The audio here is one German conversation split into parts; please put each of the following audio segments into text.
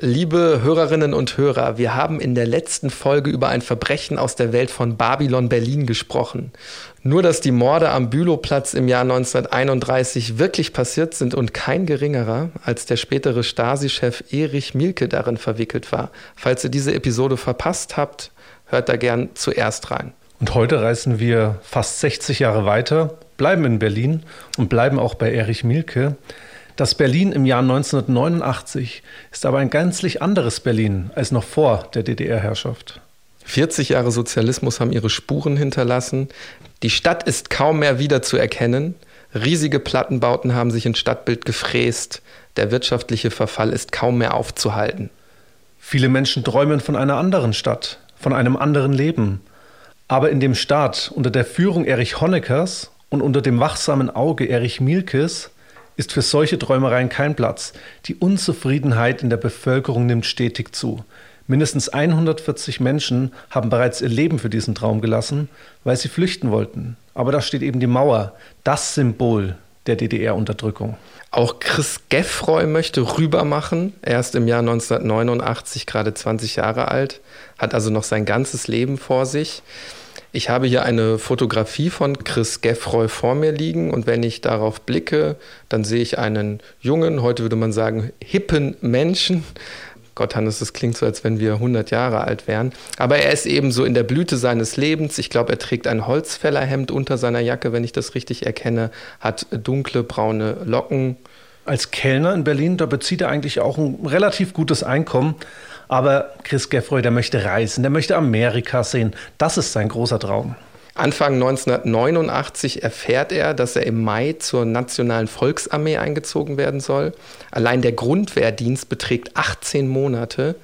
Liebe Hörerinnen und Hörer, wir haben in der letzten Folge über ein Verbrechen aus der Welt von Babylon Berlin gesprochen. Nur dass die Morde am Bülowplatz im Jahr 1931 wirklich passiert sind und kein geringerer als der spätere Stasi-Chef Erich Mielke darin verwickelt war. Falls ihr diese Episode verpasst habt, hört da gern zuerst rein. Und heute reisen wir fast 60 Jahre weiter, bleiben in Berlin und bleiben auch bei Erich Mielke. Das Berlin im Jahr 1989 ist aber ein gänzlich anderes Berlin als noch vor der DDR-Herrschaft. 40 Jahre Sozialismus haben ihre Spuren hinterlassen. Die Stadt ist kaum mehr wiederzuerkennen. Riesige Plattenbauten haben sich ins Stadtbild gefräst. Der wirtschaftliche Verfall ist kaum mehr aufzuhalten. Viele Menschen träumen von einer anderen Stadt, von einem anderen Leben. Aber in dem Staat unter der Führung Erich Honeckers und unter dem wachsamen Auge Erich Mielkes ist für solche Träumereien kein Platz. Die Unzufriedenheit in der Bevölkerung nimmt stetig zu. Mindestens 140 Menschen haben bereits ihr Leben für diesen Traum gelassen, weil sie flüchten wollten. Aber da steht eben die Mauer, das Symbol der DDR-Unterdrückung. Auch Chris Geffroy möchte rübermachen. Er ist im Jahr 1989 gerade 20 Jahre alt, hat also noch sein ganzes Leben vor sich. Ich habe hier eine Fotografie von Chris Geffroy vor mir liegen und wenn ich darauf blicke, dann sehe ich einen jungen, heute würde man sagen, hippen Menschen. Gott, Hannes, das klingt so, als wenn wir 100 Jahre alt wären. Aber er ist eben so in der Blüte seines Lebens. Ich glaube, er trägt ein Holzfällerhemd unter seiner Jacke, wenn ich das richtig erkenne, hat dunkle braune Locken. Als Kellner in Berlin, da bezieht er eigentlich auch ein relativ gutes Einkommen. Aber Chris Geffroy, der möchte reisen, der möchte Amerika sehen. Das ist sein großer Traum. Anfang 1989 erfährt er, dass er im Mai zur Nationalen Volksarmee eingezogen werden soll. Allein der Grundwehrdienst beträgt 18 Monate.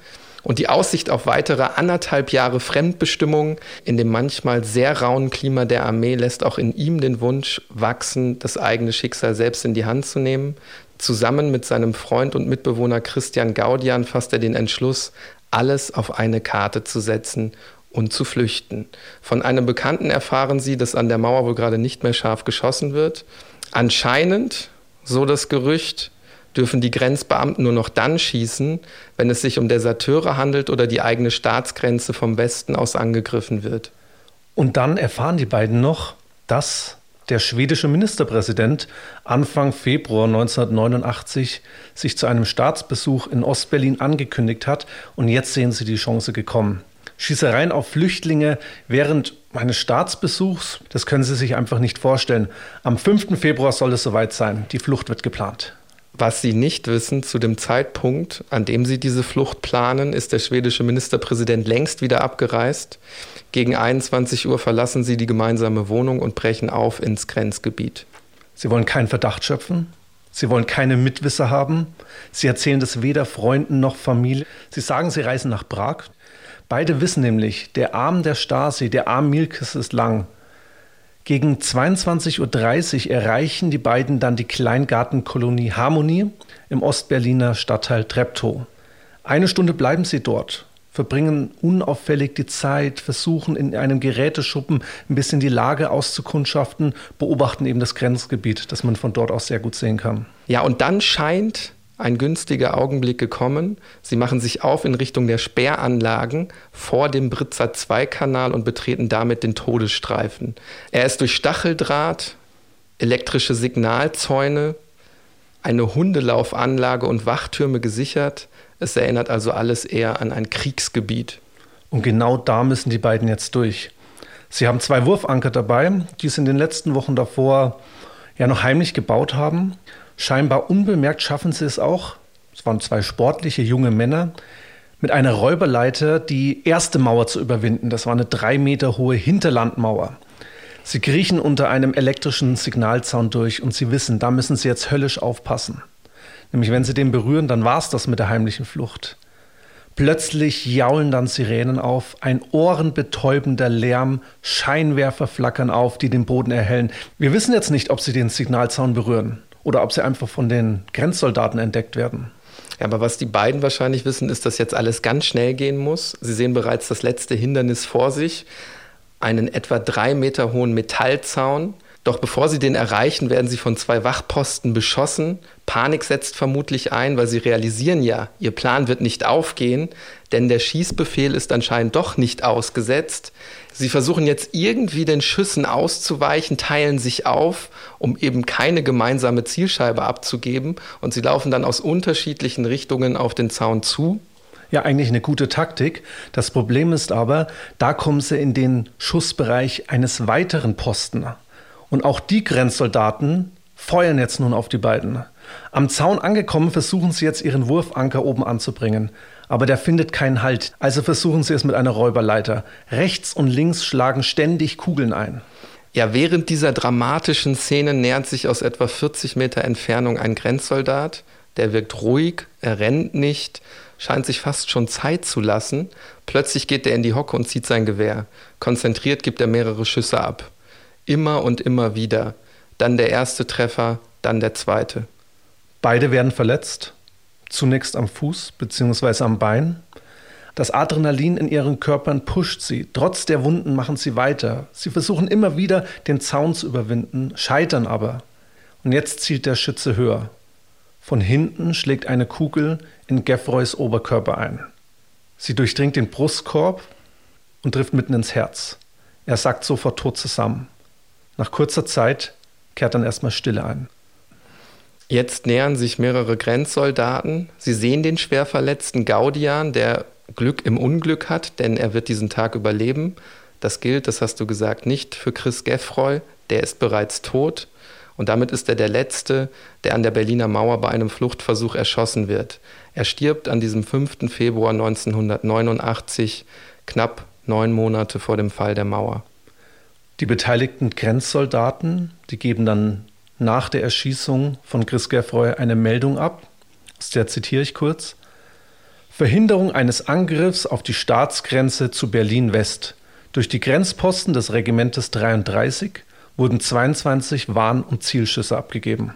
Und die Aussicht auf weitere anderthalb Jahre Fremdbestimmung in dem manchmal sehr rauen Klima der Armee lässt auch in ihm den Wunsch wachsen, das eigene Schicksal selbst in die Hand zu nehmen. Zusammen mit seinem Freund und Mitbewohner Christian Gaudian fasst er den Entschluss, alles auf eine Karte zu setzen und zu flüchten. Von einem Bekannten erfahren sie, dass an der Mauer wohl gerade nicht mehr scharf geschossen wird. Anscheinend, so das Gerücht, dürfen die Grenzbeamten nur noch dann schießen, wenn es sich um Deserteure handelt oder die eigene Staatsgrenze vom Westen aus angegriffen wird. Und dann erfahren die beiden noch, dass der schwedische Ministerpräsident Anfang Februar 1989 sich zu einem Staatsbesuch in Ostberlin angekündigt hat und jetzt sehen sie die Chance gekommen. Schießereien auf Flüchtlinge während meines Staatsbesuchs, das können Sie sich einfach nicht vorstellen. Am 5. Februar soll es soweit sein. Die Flucht wird geplant. Was Sie nicht wissen, zu dem Zeitpunkt, an dem Sie diese Flucht planen, ist der schwedische Ministerpräsident längst wieder abgereist. Gegen 21 Uhr verlassen Sie die gemeinsame Wohnung und brechen auf ins Grenzgebiet. Sie wollen keinen Verdacht schöpfen. Sie wollen keine Mitwisser haben. Sie erzählen das weder Freunden noch Familie. Sie sagen, Sie reisen nach Prag. Beide wissen nämlich, der Arm der Stasi, der Arm Milkes ist lang. Gegen 22.30 Uhr erreichen die beiden dann die Kleingartenkolonie Harmonie im Ostberliner Stadtteil Treptow. Eine Stunde bleiben sie dort, verbringen unauffällig die Zeit, versuchen in einem Geräteschuppen ein bisschen die Lage auszukundschaften, beobachten eben das Grenzgebiet, das man von dort aus sehr gut sehen kann. Ja, und dann scheint ein günstiger Augenblick gekommen. Sie machen sich auf in Richtung der Sperranlagen vor dem Britzer 2-Kanal und betreten damit den Todesstreifen. Er ist durch Stacheldraht, elektrische Signalzäune, eine Hundelaufanlage und Wachtürme gesichert. Es erinnert also alles eher an ein Kriegsgebiet. Und genau da müssen die beiden jetzt durch. Sie haben zwei Wurfanker dabei, die es in den letzten Wochen davor ja noch heimlich gebaut haben. Scheinbar unbemerkt schaffen sie es auch, es waren zwei sportliche junge Männer, mit einer Räuberleiter die erste Mauer zu überwinden. Das war eine drei Meter hohe Hinterlandmauer. Sie kriechen unter einem elektrischen Signalzaun durch und sie wissen, da müssen sie jetzt höllisch aufpassen. Nämlich wenn sie den berühren, dann war es das mit der heimlichen Flucht. Plötzlich jaulen dann Sirenen auf, ein ohrenbetäubender Lärm, Scheinwerfer flackern auf, die den Boden erhellen. Wir wissen jetzt nicht, ob sie den Signalzaun berühren oder ob sie einfach von den Grenzsoldaten entdeckt werden. Ja, aber was die beiden wahrscheinlich wissen, ist, dass jetzt alles ganz schnell gehen muss. Sie sehen bereits das letzte Hindernis vor sich, einen etwa drei Meter hohen Metallzaun. Doch bevor sie den erreichen, werden sie von zwei Wachposten beschossen. Panik setzt vermutlich ein, weil sie realisieren ja, ihr Plan wird nicht aufgehen, denn der Schießbefehl ist anscheinend doch nicht ausgesetzt. Sie versuchen jetzt irgendwie den Schüssen auszuweichen, teilen sich auf, um eben keine gemeinsame Zielscheibe abzugeben und sie laufen dann aus unterschiedlichen Richtungen auf den Zaun zu. Ja, eigentlich eine gute Taktik. Das Problem ist aber, da kommen sie in den Schussbereich eines weiteren Posten. Und auch die Grenzsoldaten feuern jetzt nun auf die beiden. Am Zaun angekommen, versuchen sie jetzt ihren Wurfanker oben anzubringen. Aber der findet keinen Halt. Also versuchen sie es mit einer Räuberleiter. Rechts und links schlagen ständig Kugeln ein. Ja, während dieser dramatischen Szene nähert sich aus etwa 40 Meter Entfernung ein Grenzsoldat. Der wirkt ruhig, er rennt nicht, scheint sich fast schon Zeit zu lassen. Plötzlich geht er in die Hocke und zieht sein Gewehr. Konzentriert gibt er mehrere Schüsse ab. Immer und immer wieder. Dann der erste Treffer, dann der zweite. Beide werden verletzt, zunächst am Fuß bzw. am Bein. Das Adrenalin in ihren Körpern pusht sie. Trotz der Wunden machen sie weiter. Sie versuchen immer wieder, den Zaun zu überwinden, scheitern aber. Und jetzt zielt der Schütze höher. Von hinten schlägt eine Kugel in Geffroys Oberkörper ein. Sie durchdringt den Brustkorb und trifft mitten ins Herz. Er sackt sofort tot zusammen. Nach kurzer Zeit kehrt dann erstmal Stille ein. Jetzt nähern sich mehrere Grenzsoldaten. Sie sehen den schwer verletzten Gaudian, der Glück im Unglück hat, denn er wird diesen Tag überleben. Das gilt, das hast du gesagt, nicht für Chris Geffroy, der ist bereits tot. Und damit ist er der Letzte, der an der Berliner Mauer bei einem Fluchtversuch erschossen wird. Er stirbt an diesem 5. Februar 1989, knapp neun Monate vor dem Fall der Mauer. Die beteiligten Grenzsoldaten, die geben dann nach der Erschießung von Chris Geffroy eine Meldung ab, aus der zitiere ich kurz. Verhinderung eines Angriffs auf die Staatsgrenze zu Berlin-West. Durch die Grenzposten des Regimentes 33 wurden 22 Warn- und Zielschüsse abgegeben.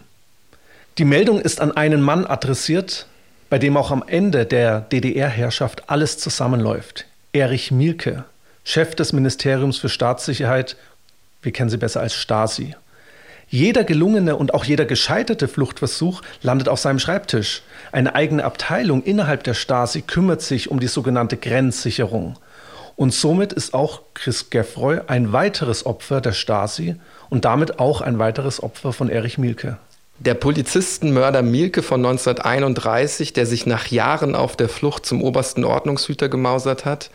Die Meldung ist an einen Mann adressiert, bei dem auch am Ende der DDR-Herrschaft alles zusammenläuft. Erich Mielke, Chef des Ministeriums für Staatssicherheit wir kennen sie besser als Stasi. Jeder gelungene und auch jeder gescheiterte Fluchtversuch landet auf seinem Schreibtisch. Eine eigene Abteilung innerhalb der Stasi kümmert sich um die sogenannte Grenzsicherung. Und somit ist auch Chris Geffroy ein weiteres Opfer der Stasi und damit auch ein weiteres Opfer von Erich Mielke. Der Polizistenmörder Mielke von 1931, der sich nach Jahren auf der Flucht zum obersten Ordnungshüter gemausert hat,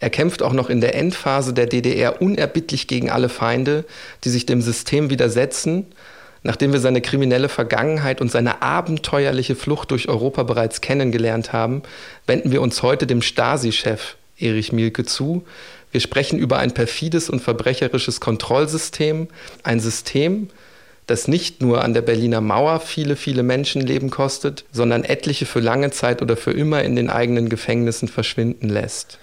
er kämpft auch noch in der Endphase der DDR unerbittlich gegen alle Feinde, die sich dem System widersetzen. Nachdem wir seine kriminelle Vergangenheit und seine abenteuerliche Flucht durch Europa bereits kennengelernt haben, wenden wir uns heute dem Stasi-Chef Erich Mielke zu. Wir sprechen über ein perfides und verbrecherisches Kontrollsystem, ein System, das nicht nur an der Berliner Mauer viele, viele Menschenleben kostet, sondern etliche für lange Zeit oder für immer in den eigenen Gefängnissen verschwinden lässt.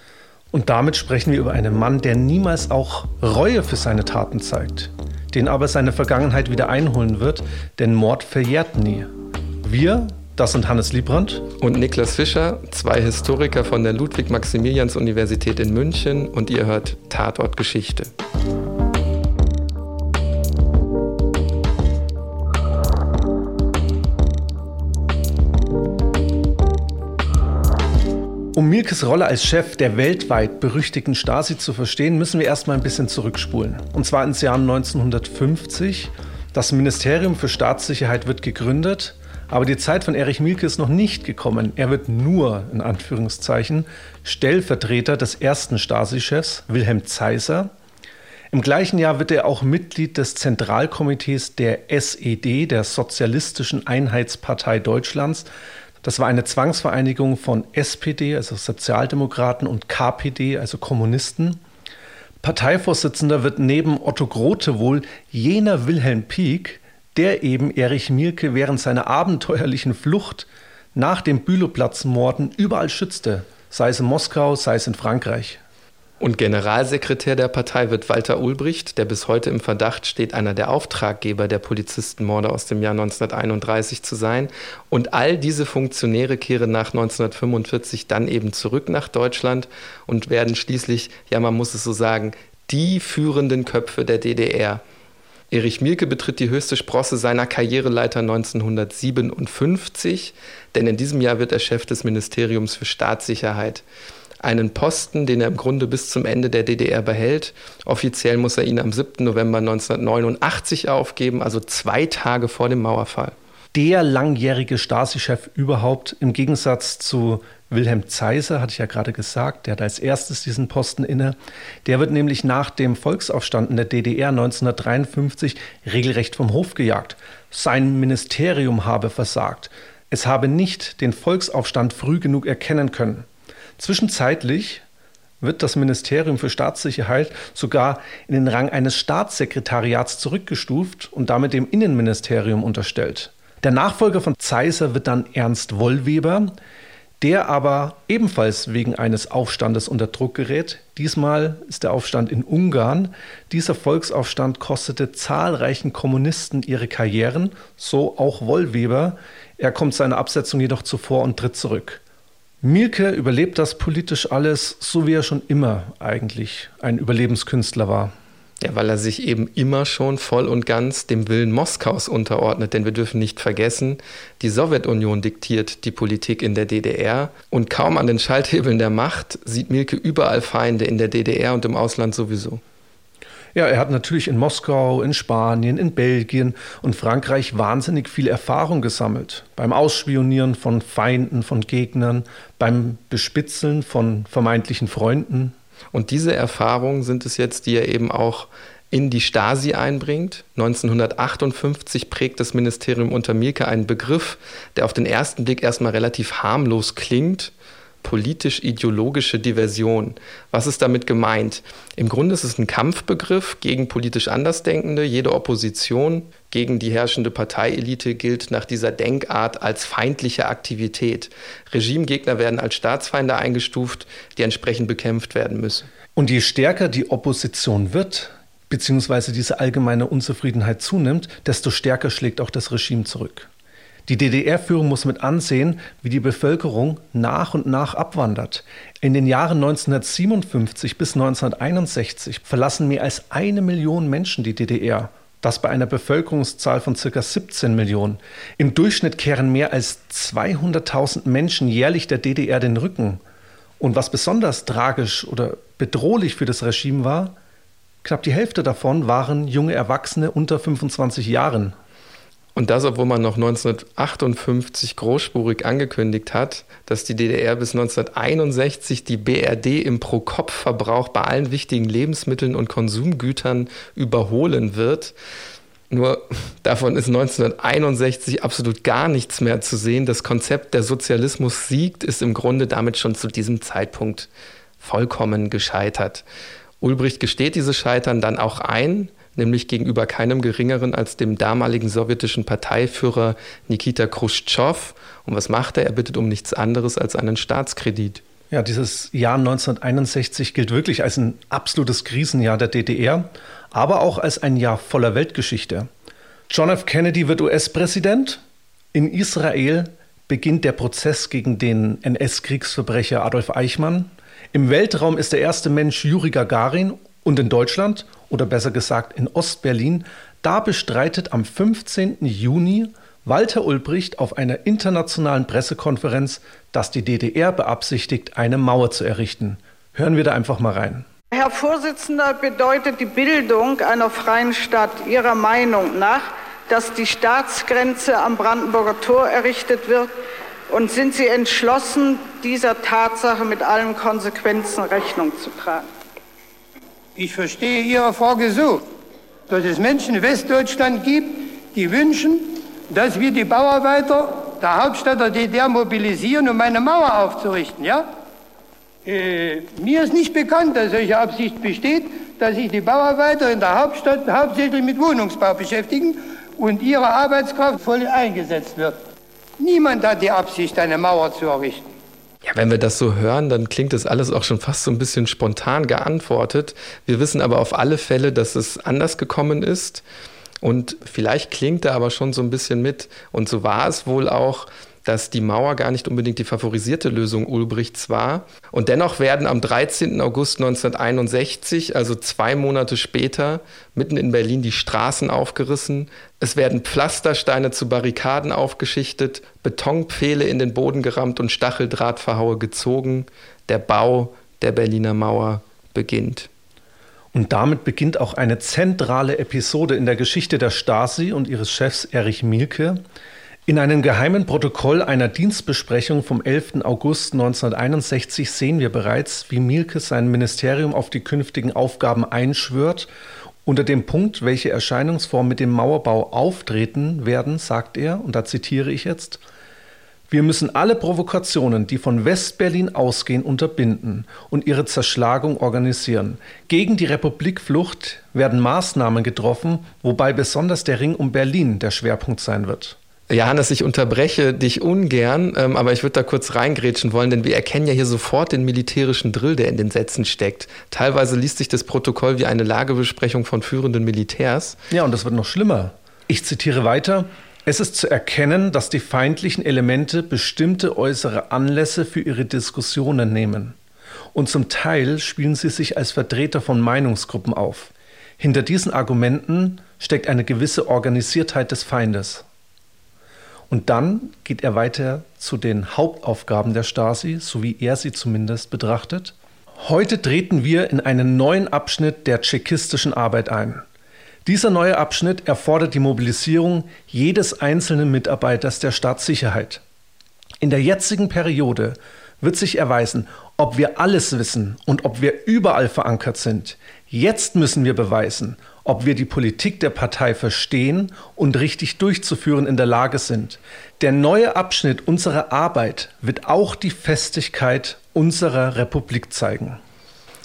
Und damit sprechen wir über einen Mann, der niemals auch Reue für seine Taten zeigt, den aber seine Vergangenheit wieder einholen wird, denn Mord verjährt nie. Wir, das sind Hannes Liebrandt und Niklas Fischer, zwei Historiker von der Ludwig-Maximilians-Universität in München und ihr hört Tatort Geschichte. Um Mielkes Rolle als Chef der weltweit berüchtigten Stasi zu verstehen, müssen wir erstmal ein bisschen zurückspulen. Und zwar ins Jahr 1950. Das Ministerium für Staatssicherheit wird gegründet, aber die Zeit von Erich Mielke ist noch nicht gekommen. Er wird nur, in Anführungszeichen, Stellvertreter des ersten Stasi-Chefs, Wilhelm Zeiser. Im gleichen Jahr wird er auch Mitglied des Zentralkomitees der SED, der Sozialistischen Einheitspartei Deutschlands. Das war eine Zwangsvereinigung von SPD, also Sozialdemokraten, und KPD, also Kommunisten. Parteivorsitzender wird neben Otto Grote wohl jener Wilhelm Pieck, der eben Erich Mielke während seiner abenteuerlichen Flucht nach dem Bülowplatzmorden überall schützte, sei es in Moskau, sei es in Frankreich. Und Generalsekretär der Partei wird Walter Ulbricht, der bis heute im Verdacht steht, einer der Auftraggeber der Polizistenmorde aus dem Jahr 1931 zu sein. Und all diese Funktionäre kehren nach 1945 dann eben zurück nach Deutschland und werden schließlich, ja man muss es so sagen, die führenden Köpfe der DDR. Erich Mielke betritt die höchste Sprosse seiner Karriereleiter 1957, denn in diesem Jahr wird er Chef des Ministeriums für Staatssicherheit. Einen Posten, den er im Grunde bis zum Ende der DDR behält. Offiziell muss er ihn am 7. November 1989 aufgeben, also zwei Tage vor dem Mauerfall. Der langjährige Stasi-Chef überhaupt, im Gegensatz zu Wilhelm Zeiser, hatte ich ja gerade gesagt, der hat als erstes diesen Posten inne. Der wird nämlich nach dem Volksaufstand in der DDR 1953 regelrecht vom Hof gejagt. Sein Ministerium habe versagt. Es habe nicht den Volksaufstand früh genug erkennen können. Zwischenzeitlich wird das Ministerium für Staatssicherheit sogar in den Rang eines Staatssekretariats zurückgestuft und damit dem Innenministerium unterstellt. Der Nachfolger von Zeiser wird dann Ernst Wollweber, der aber ebenfalls wegen eines Aufstandes unter Druck gerät. Diesmal ist der Aufstand in Ungarn. Dieser Volksaufstand kostete zahlreichen Kommunisten ihre Karrieren, so auch Wollweber. Er kommt seiner Absetzung jedoch zuvor und tritt zurück. Mielke überlebt das politisch alles, so wie er schon immer eigentlich ein Überlebenskünstler war. Ja, weil er sich eben immer schon voll und ganz dem Willen Moskaus unterordnet. Denn wir dürfen nicht vergessen, die Sowjetunion diktiert die Politik in der DDR. Und kaum an den Schalthebeln der Macht sieht Mielke überall Feinde in der DDR und im Ausland sowieso. Ja, er hat natürlich in Moskau, in Spanien, in Belgien und Frankreich wahnsinnig viel Erfahrung gesammelt. Beim Ausspionieren von Feinden, von Gegnern, beim Bespitzeln von vermeintlichen Freunden. Und diese Erfahrungen sind es jetzt, die er eben auch in die Stasi einbringt. 1958 prägt das Ministerium unter Mielke einen Begriff, der auf den ersten Blick erstmal relativ harmlos klingt. Politisch-ideologische Diversion. Was ist damit gemeint? Im Grunde ist es ein Kampfbegriff gegen politisch Andersdenkende. Jede Opposition gegen die herrschende Parteielite gilt nach dieser Denkart als feindliche Aktivität. Regimegegner werden als Staatsfeinde eingestuft, die entsprechend bekämpft werden müssen. Und je stärker die Opposition wird, beziehungsweise diese allgemeine Unzufriedenheit zunimmt, desto stärker schlägt auch das Regime zurück. Die DDR-Führung muss mit ansehen, wie die Bevölkerung nach und nach abwandert. In den Jahren 1957 bis 1961 verlassen mehr als eine Million Menschen die DDR. Das bei einer Bevölkerungszahl von ca. 17 Millionen. Im Durchschnitt kehren mehr als 200.000 Menschen jährlich der DDR den Rücken. Und was besonders tragisch oder bedrohlich für das Regime war, knapp die Hälfte davon waren junge Erwachsene unter 25 Jahren. Und das, obwohl man noch 1958 großspurig angekündigt hat, dass die DDR bis 1961 die BRD im Pro-Kopf-Verbrauch bei allen wichtigen Lebensmitteln und Konsumgütern überholen wird. Nur davon ist 1961 absolut gar nichts mehr zu sehen. Das Konzept der Sozialismus siegt ist im Grunde damit schon zu diesem Zeitpunkt vollkommen gescheitert. Ulbricht gesteht dieses Scheitern dann auch ein, nämlich gegenüber keinem geringeren als dem damaligen sowjetischen Parteiführer Nikita Khrushchev. Und was macht er? Er bittet um nichts anderes als einen Staatskredit. Ja, dieses Jahr 1961 gilt wirklich als ein absolutes Krisenjahr der DDR, aber auch als ein Jahr voller Weltgeschichte. John F. Kennedy wird US-Präsident. In Israel beginnt der Prozess gegen den NS-Kriegsverbrecher Adolf Eichmann. Im Weltraum ist der erste Mensch Juri Gagarin und in Deutschland, oder besser gesagt in Ostberlin, da bestreitet am 15. Juni Walter Ulbricht auf einer internationalen Pressekonferenz, dass die DDR beabsichtigt, eine Mauer zu errichten. Hören wir da einfach mal rein. Herr Vorsitzender, bedeutet die Bildung einer freien Stadt Ihrer Meinung nach, dass die Staatsgrenze am Brandenburger Tor errichtet wird? Und sind Sie entschlossen, dieser Tatsache mit allen Konsequenzen Rechnung zu tragen? Ich verstehe Ihre Frage so, dass es Menschen in Westdeutschland gibt, die wünschen, dass wir die Bauarbeiter der Hauptstadt der DDR mobilisieren, um eine Mauer aufzurichten. Ja? Äh, mir ist nicht bekannt, dass solche Absicht besteht, dass sich die Bauarbeiter in der Hauptstadt hauptsächlich mit Wohnungsbau beschäftigen und ihre Arbeitskraft voll eingesetzt wird. Niemand hat die Absicht, eine Mauer zu errichten. Ja, wenn wir das so hören, dann klingt das alles auch schon fast so ein bisschen spontan geantwortet. Wir wissen aber auf alle Fälle, dass es anders gekommen ist. Und vielleicht klingt da aber schon so ein bisschen mit. Und so war es wohl auch, dass die Mauer gar nicht unbedingt die favorisierte Lösung Ulbrichts war. Und dennoch werden am 13. August 1961, also zwei Monate später, mitten in Berlin die Straßen aufgerissen. Es werden Pflastersteine zu Barrikaden aufgeschichtet, Betonpfähle in den Boden gerammt und Stacheldrahtverhaue gezogen. Der Bau der Berliner Mauer beginnt. Und damit beginnt auch eine zentrale Episode in der Geschichte der Stasi und ihres Chefs Erich Mielke. In einem geheimen Protokoll einer Dienstbesprechung vom 11. August 1961 sehen wir bereits, wie Mielke sein Ministerium auf die künftigen Aufgaben einschwört. Unter dem Punkt, welche Erscheinungsform mit dem Mauerbau auftreten werden, sagt er, und da zitiere ich jetzt, wir müssen alle Provokationen, die von Westberlin ausgehen, unterbinden und ihre Zerschlagung organisieren. Gegen die Republikflucht werden Maßnahmen getroffen, wobei besonders der Ring um Berlin der Schwerpunkt sein wird. Johannes, ich unterbreche dich ungern, ähm, aber ich würde da kurz reingrätschen wollen, denn wir erkennen ja hier sofort den militärischen Drill, der in den Sätzen steckt. Teilweise liest sich das Protokoll wie eine Lagebesprechung von führenden Militärs. Ja, und das wird noch schlimmer. Ich zitiere weiter. Es ist zu erkennen, dass die feindlichen Elemente bestimmte äußere Anlässe für ihre Diskussionen nehmen. Und zum Teil spielen sie sich als Vertreter von Meinungsgruppen auf. Hinter diesen Argumenten steckt eine gewisse Organisiertheit des Feindes. Und dann geht er weiter zu den Hauptaufgaben der Stasi, so wie er sie zumindest betrachtet. Heute treten wir in einen neuen Abschnitt der tschechistischen Arbeit ein. Dieser neue Abschnitt erfordert die Mobilisierung jedes einzelnen Mitarbeiters der Staatssicherheit. In der jetzigen Periode wird sich erweisen, ob wir alles wissen und ob wir überall verankert sind. Jetzt müssen wir beweisen, ob wir die Politik der Partei verstehen und richtig durchzuführen in der Lage sind. Der neue Abschnitt unserer Arbeit wird auch die Festigkeit unserer Republik zeigen.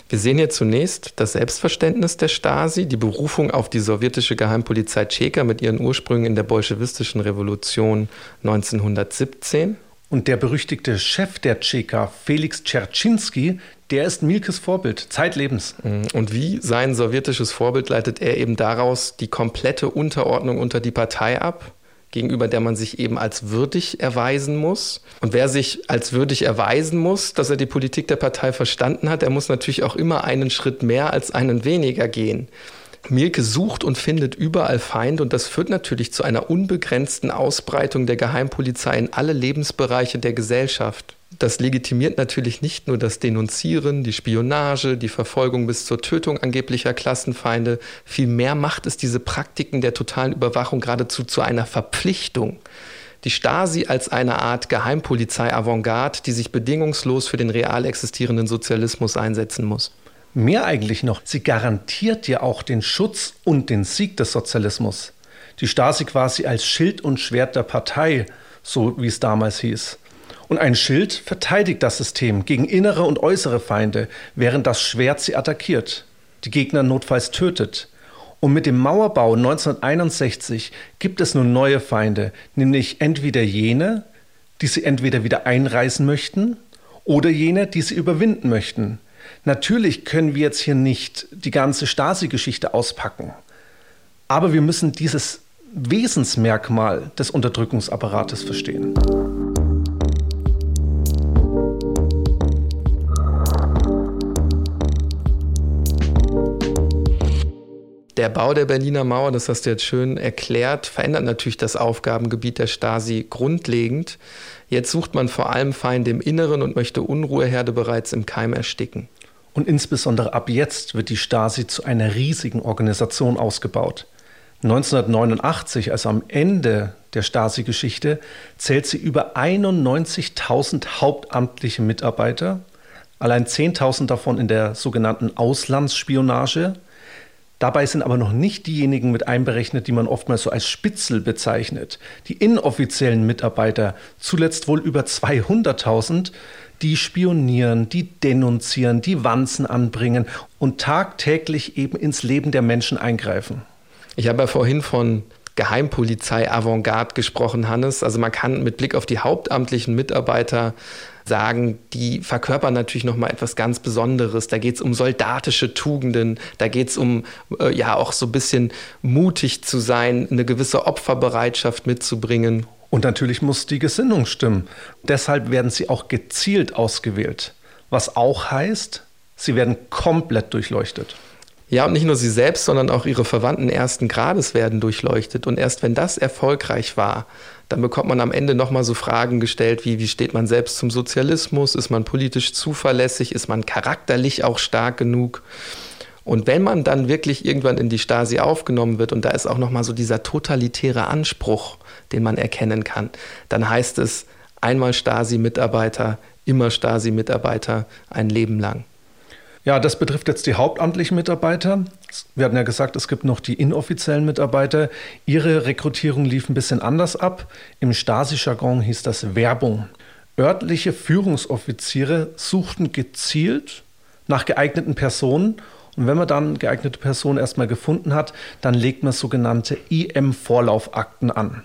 Wir sehen hier zunächst das Selbstverständnis der Stasi, die Berufung auf die sowjetische Geheimpolizei Tscheka mit ihren Ursprüngen in der bolschewistischen Revolution 1917. Und der berüchtigte Chef der Tscheka, Felix Czerczynski, der ist Milkes Vorbild, zeitlebens. Mhm. Und wie sein sowjetisches Vorbild leitet er eben daraus die komplette Unterordnung unter die Partei ab? gegenüber der man sich eben als würdig erweisen muss. Und wer sich als würdig erweisen muss, dass er die Politik der Partei verstanden hat, der muss natürlich auch immer einen Schritt mehr als einen weniger gehen. Mielke sucht und findet überall Feind und das führt natürlich zu einer unbegrenzten Ausbreitung der Geheimpolizei in alle Lebensbereiche der Gesellschaft. Das legitimiert natürlich nicht nur das Denunzieren, die Spionage, die Verfolgung bis zur Tötung angeblicher Klassenfeinde, vielmehr macht es diese Praktiken der totalen Überwachung geradezu zu einer Verpflichtung. Die Stasi als eine Art Geheimpolizei-Avantgarde, die sich bedingungslos für den real existierenden Sozialismus einsetzen muss. Mehr eigentlich noch, sie garantiert ja auch den Schutz und den Sieg des Sozialismus. Die Stasi quasi als Schild und Schwert der Partei, so wie es damals hieß. Und ein Schild verteidigt das System gegen innere und äußere Feinde, während das Schwert sie attackiert, die Gegner notfalls tötet. Und mit dem Mauerbau 1961 gibt es nun neue Feinde, nämlich entweder jene, die sie entweder wieder einreißen möchten, oder jene, die sie überwinden möchten. Natürlich können wir jetzt hier nicht die ganze Stasi-Geschichte auspacken, aber wir müssen dieses Wesensmerkmal des Unterdrückungsapparates verstehen. Der Bau der Berliner Mauer, das hast du jetzt schön erklärt, verändert natürlich das Aufgabengebiet der Stasi grundlegend. Jetzt sucht man vor allem Feinde im Inneren und möchte Unruheherde bereits im Keim ersticken. Und insbesondere ab jetzt wird die Stasi zu einer riesigen Organisation ausgebaut. 1989, also am Ende der Stasi-Geschichte, zählt sie über 91.000 hauptamtliche Mitarbeiter, allein 10.000 davon in der sogenannten Auslandsspionage. Dabei sind aber noch nicht diejenigen mit einberechnet, die man oftmals so als Spitzel bezeichnet. Die inoffiziellen Mitarbeiter, zuletzt wohl über 200.000, die spionieren, die denunzieren, die Wanzen anbringen und tagtäglich eben ins Leben der Menschen eingreifen. Ich habe ja vorhin von Geheimpolizei Avantgarde gesprochen, Hannes. Also man kann mit Blick auf die hauptamtlichen Mitarbeiter sagen, die verkörpern natürlich noch mal etwas ganz Besonderes. Da geht es um soldatische Tugenden, da geht es um äh, ja auch so ein bisschen mutig zu sein, eine gewisse Opferbereitschaft mitzubringen. Und natürlich muss die Gesinnung stimmen. Deshalb werden sie auch gezielt ausgewählt. Was auch heißt, sie werden komplett durchleuchtet. Ja, und nicht nur sie selbst, sondern auch ihre Verwandten ersten Grades werden durchleuchtet. Und erst wenn das erfolgreich war, dann bekommt man am Ende nochmal so Fragen gestellt wie, wie steht man selbst zum Sozialismus? Ist man politisch zuverlässig? Ist man charakterlich auch stark genug? Und wenn man dann wirklich irgendwann in die Stasi aufgenommen wird, und da ist auch nochmal so dieser totalitäre Anspruch, den man erkennen kann, dann heißt es einmal Stasi-Mitarbeiter, immer Stasi-Mitarbeiter, ein Leben lang. Ja, das betrifft jetzt die hauptamtlichen Mitarbeiter. Wir hatten ja gesagt, es gibt noch die inoffiziellen Mitarbeiter. Ihre Rekrutierung lief ein bisschen anders ab. Im Stasi-Jargon hieß das Werbung. Örtliche Führungsoffiziere suchten gezielt nach geeigneten Personen. Und wenn man dann geeignete Personen erstmal gefunden hat, dann legt man sogenannte IM-Vorlaufakten an.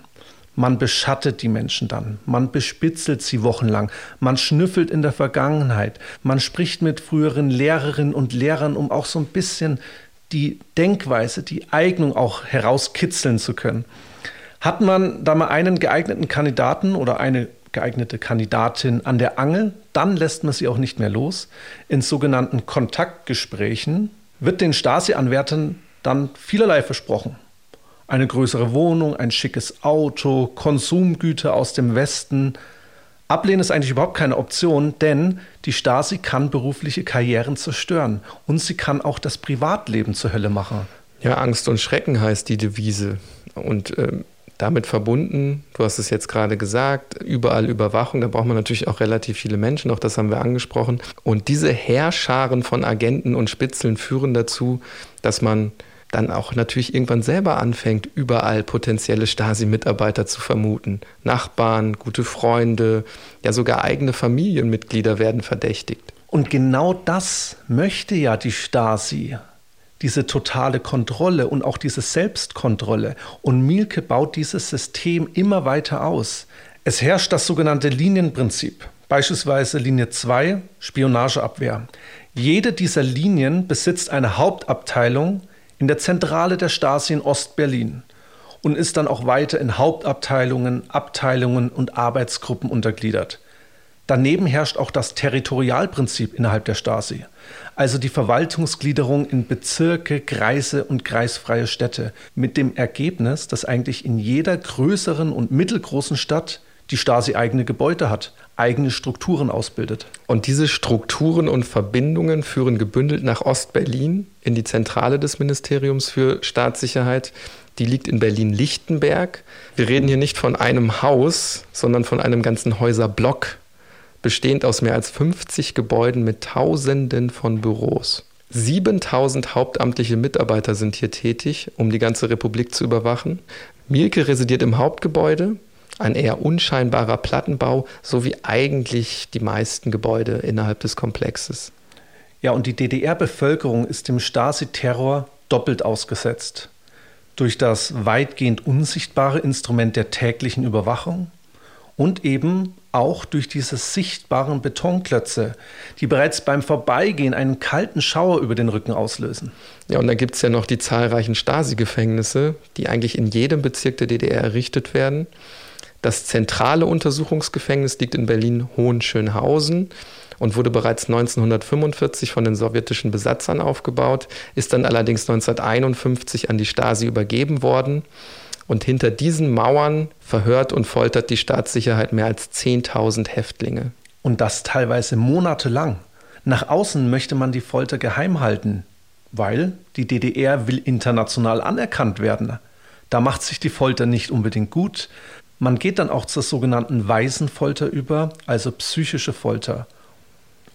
Man beschattet die Menschen dann, man bespitzelt sie wochenlang, man schnüffelt in der Vergangenheit, man spricht mit früheren Lehrerinnen und Lehrern, um auch so ein bisschen die Denkweise, die Eignung auch herauskitzeln zu können. Hat man da mal einen geeigneten Kandidaten oder eine geeignete Kandidatin an der Angel, dann lässt man sie auch nicht mehr los. In sogenannten Kontaktgesprächen wird den Stasi-Anwärtern dann vielerlei versprochen eine größere Wohnung, ein schickes Auto, Konsumgüter aus dem Westen. Ablehnen ist eigentlich überhaupt keine Option, denn die Stasi kann berufliche Karrieren zerstören und sie kann auch das Privatleben zur Hölle machen. Ja, Angst und Schrecken heißt die Devise. Und äh, damit verbunden, du hast es jetzt gerade gesagt, überall Überwachung, da braucht man natürlich auch relativ viele Menschen, auch das haben wir angesprochen. Und diese Heerscharen von Agenten und Spitzeln führen dazu, dass man dann auch natürlich irgendwann selber anfängt, überall potenzielle Stasi-Mitarbeiter zu vermuten. Nachbarn, gute Freunde, ja sogar eigene Familienmitglieder werden verdächtigt. Und genau das möchte ja die Stasi. Diese totale Kontrolle und auch diese Selbstkontrolle. Und Mielke baut dieses System immer weiter aus. Es herrscht das sogenannte Linienprinzip. Beispielsweise Linie 2, Spionageabwehr. Jede dieser Linien besitzt eine Hauptabteilung, in der Zentrale der Stasi in Ostberlin und ist dann auch weiter in Hauptabteilungen, Abteilungen und Arbeitsgruppen untergliedert. Daneben herrscht auch das Territorialprinzip innerhalb der Stasi, also die Verwaltungsgliederung in Bezirke, Kreise und kreisfreie Städte, mit dem Ergebnis, dass eigentlich in jeder größeren und mittelgroßen Stadt die Stasi eigene Gebäude hat, eigene Strukturen ausbildet. Und diese Strukturen und Verbindungen führen gebündelt nach Ostberlin in die Zentrale des Ministeriums für Staatssicherheit. Die liegt in Berlin-Lichtenberg. Wir reden hier nicht von einem Haus, sondern von einem ganzen Häuserblock, bestehend aus mehr als 50 Gebäuden mit Tausenden von Büros. 7000 hauptamtliche Mitarbeiter sind hier tätig, um die ganze Republik zu überwachen. Mielke residiert im Hauptgebäude, ein eher unscheinbarer Plattenbau, so wie eigentlich die meisten Gebäude innerhalb des Komplexes. Ja, und die DDR-Bevölkerung ist dem Stasi-Terror doppelt ausgesetzt. Durch das weitgehend unsichtbare Instrument der täglichen Überwachung und eben auch durch diese sichtbaren Betonklötze, die bereits beim Vorbeigehen einen kalten Schauer über den Rücken auslösen. Ja, und dann gibt es ja noch die zahlreichen Stasi-Gefängnisse, die eigentlich in jedem Bezirk der DDR errichtet werden das zentrale Untersuchungsgefängnis liegt in Berlin-Hohenschönhausen und wurde bereits 1945 von den sowjetischen Besatzern aufgebaut, ist dann allerdings 1951 an die Stasi übergeben worden. Und hinter diesen Mauern verhört und foltert die Staatssicherheit mehr als 10.000 Häftlinge. Und das teilweise monatelang. Nach außen möchte man die Folter geheim halten, weil die DDR will international anerkannt werden. Da macht sich die Folter nicht unbedingt gut. Man geht dann auch zur sogenannten Waisenfolter über, also psychische Folter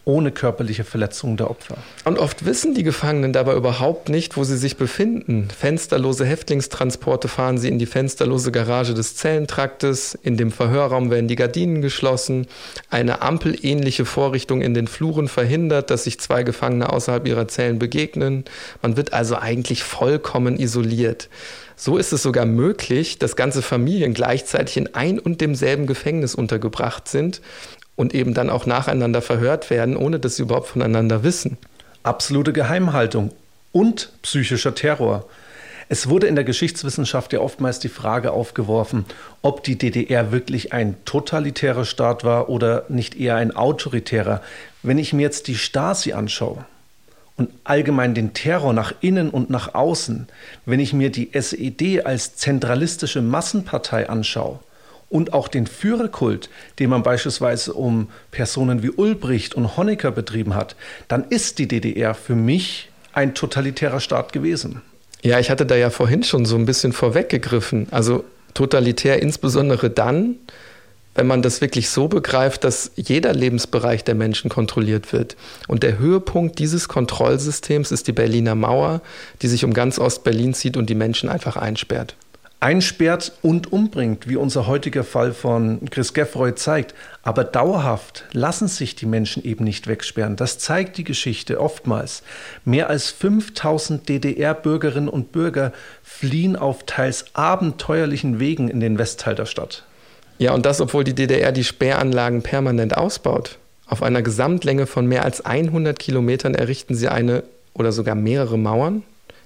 ohne körperliche Verletzung der Opfer. Und oft wissen die Gefangenen dabei überhaupt nicht, wo sie sich befinden. Fensterlose Häftlingstransporte fahren sie in die fensterlose Garage des Zellentraktes, in dem Verhörraum werden die Gardinen geschlossen, eine ampelähnliche Vorrichtung in den Fluren verhindert, dass sich zwei Gefangene außerhalb ihrer Zellen begegnen. Man wird also eigentlich vollkommen isoliert. So ist es sogar möglich, dass ganze Familien gleichzeitig in ein und demselben Gefängnis untergebracht sind und eben dann auch nacheinander verhört werden, ohne dass sie überhaupt voneinander wissen. Absolute Geheimhaltung und psychischer Terror. Es wurde in der Geschichtswissenschaft ja oftmals die Frage aufgeworfen, ob die DDR wirklich ein totalitärer Staat war oder nicht eher ein autoritärer. Wenn ich mir jetzt die Stasi anschaue und allgemein den Terror nach innen und nach außen, wenn ich mir die SED als zentralistische Massenpartei anschaue, und auch den Führerkult, den man beispielsweise um Personen wie Ulbricht und Honecker betrieben hat, dann ist die DDR für mich ein totalitärer Staat gewesen. Ja, ich hatte da ja vorhin schon so ein bisschen vorweggegriffen. Also totalitär insbesondere dann, wenn man das wirklich so begreift, dass jeder Lebensbereich der Menschen kontrolliert wird. Und der Höhepunkt dieses Kontrollsystems ist die Berliner Mauer, die sich um ganz Ostberlin zieht und die Menschen einfach einsperrt einsperrt und umbringt, wie unser heutiger Fall von Chris Geffroy zeigt. Aber dauerhaft lassen sich die Menschen eben nicht wegsperren. Das zeigt die Geschichte oftmals. Mehr als 5000 DDR-Bürgerinnen und Bürger fliehen auf teils abenteuerlichen Wegen in den Westteil der Stadt. Ja, und das, obwohl die DDR die Sperranlagen permanent ausbaut. Auf einer Gesamtlänge von mehr als 100 Kilometern errichten sie eine oder sogar mehrere Mauern,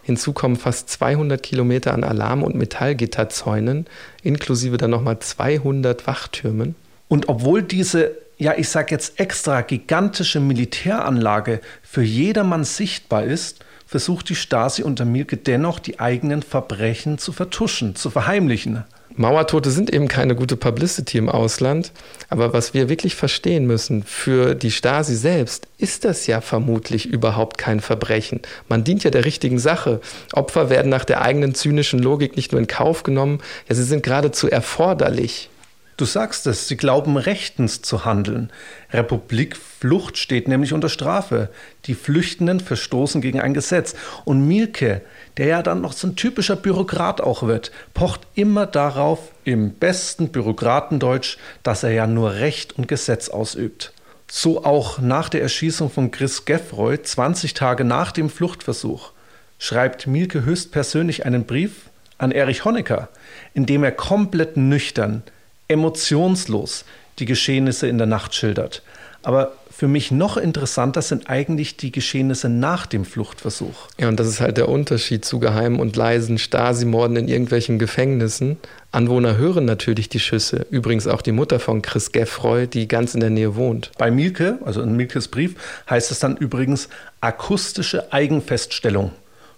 Hinzu kommen fast 200 Kilometer an Alarm- und Metallgitterzäunen, inklusive dann nochmal 200 Wachtürmen. Und obwohl diese, ja, ich sage jetzt extra gigantische Militäranlage für jedermann sichtbar ist, versucht die Stasi unter Mielke dennoch, die eigenen Verbrechen zu vertuschen, zu verheimlichen. Mauertote sind eben keine gute Publicity im Ausland, aber was wir wirklich verstehen müssen, für die Stasi selbst ist das ja vermutlich überhaupt kein Verbrechen. Man dient ja der richtigen Sache. Opfer werden nach der eigenen zynischen Logik nicht nur in Kauf genommen, ja, sie sind geradezu erforderlich. Du sagst es, sie glauben rechtens zu handeln. Republikflucht steht nämlich unter Strafe. Die Flüchtenden verstoßen gegen ein Gesetz. Und Mielke, der ja dann noch so ein typischer Bürokrat auch wird, pocht immer darauf, im besten Bürokratendeutsch, dass er ja nur Recht und Gesetz ausübt. So auch nach der Erschießung von Chris Geffroy, 20 Tage nach dem Fluchtversuch, schreibt Mielke höchstpersönlich einen Brief an Erich Honecker, in dem er komplett nüchtern emotionslos die Geschehnisse in der Nacht schildert. Aber für mich noch interessanter sind eigentlich die Geschehnisse nach dem Fluchtversuch. Ja, und das ist halt der Unterschied zu geheimen und leisen Stasi-Morden in irgendwelchen Gefängnissen. Anwohner hören natürlich die Schüsse. Übrigens auch die Mutter von Chris Geffroy, die ganz in der Nähe wohnt. Bei Mielke, also in Mielkes Brief, heißt es dann übrigens akustische Eigenfeststellung.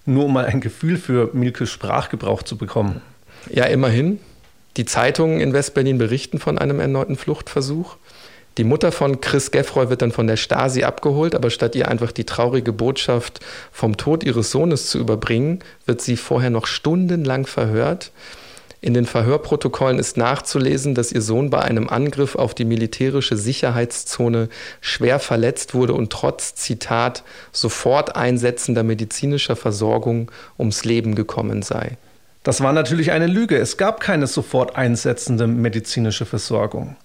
Nur um mal ein Gefühl für Mielkes Sprachgebrauch zu bekommen. Ja, immerhin. Die Zeitungen in Westberlin berichten von einem erneuten Fluchtversuch. Die Mutter von Chris Geffroy wird dann von der Stasi abgeholt, aber statt ihr einfach die traurige Botschaft vom Tod ihres Sohnes zu überbringen, wird sie vorher noch stundenlang verhört. In den Verhörprotokollen ist nachzulesen, dass ihr Sohn bei einem Angriff auf die militärische Sicherheitszone schwer verletzt wurde und trotz, Zitat, sofort einsetzender medizinischer Versorgung ums Leben gekommen sei. Das war natürlich eine Lüge. Es gab keine sofort einsetzende medizinische Versorgung.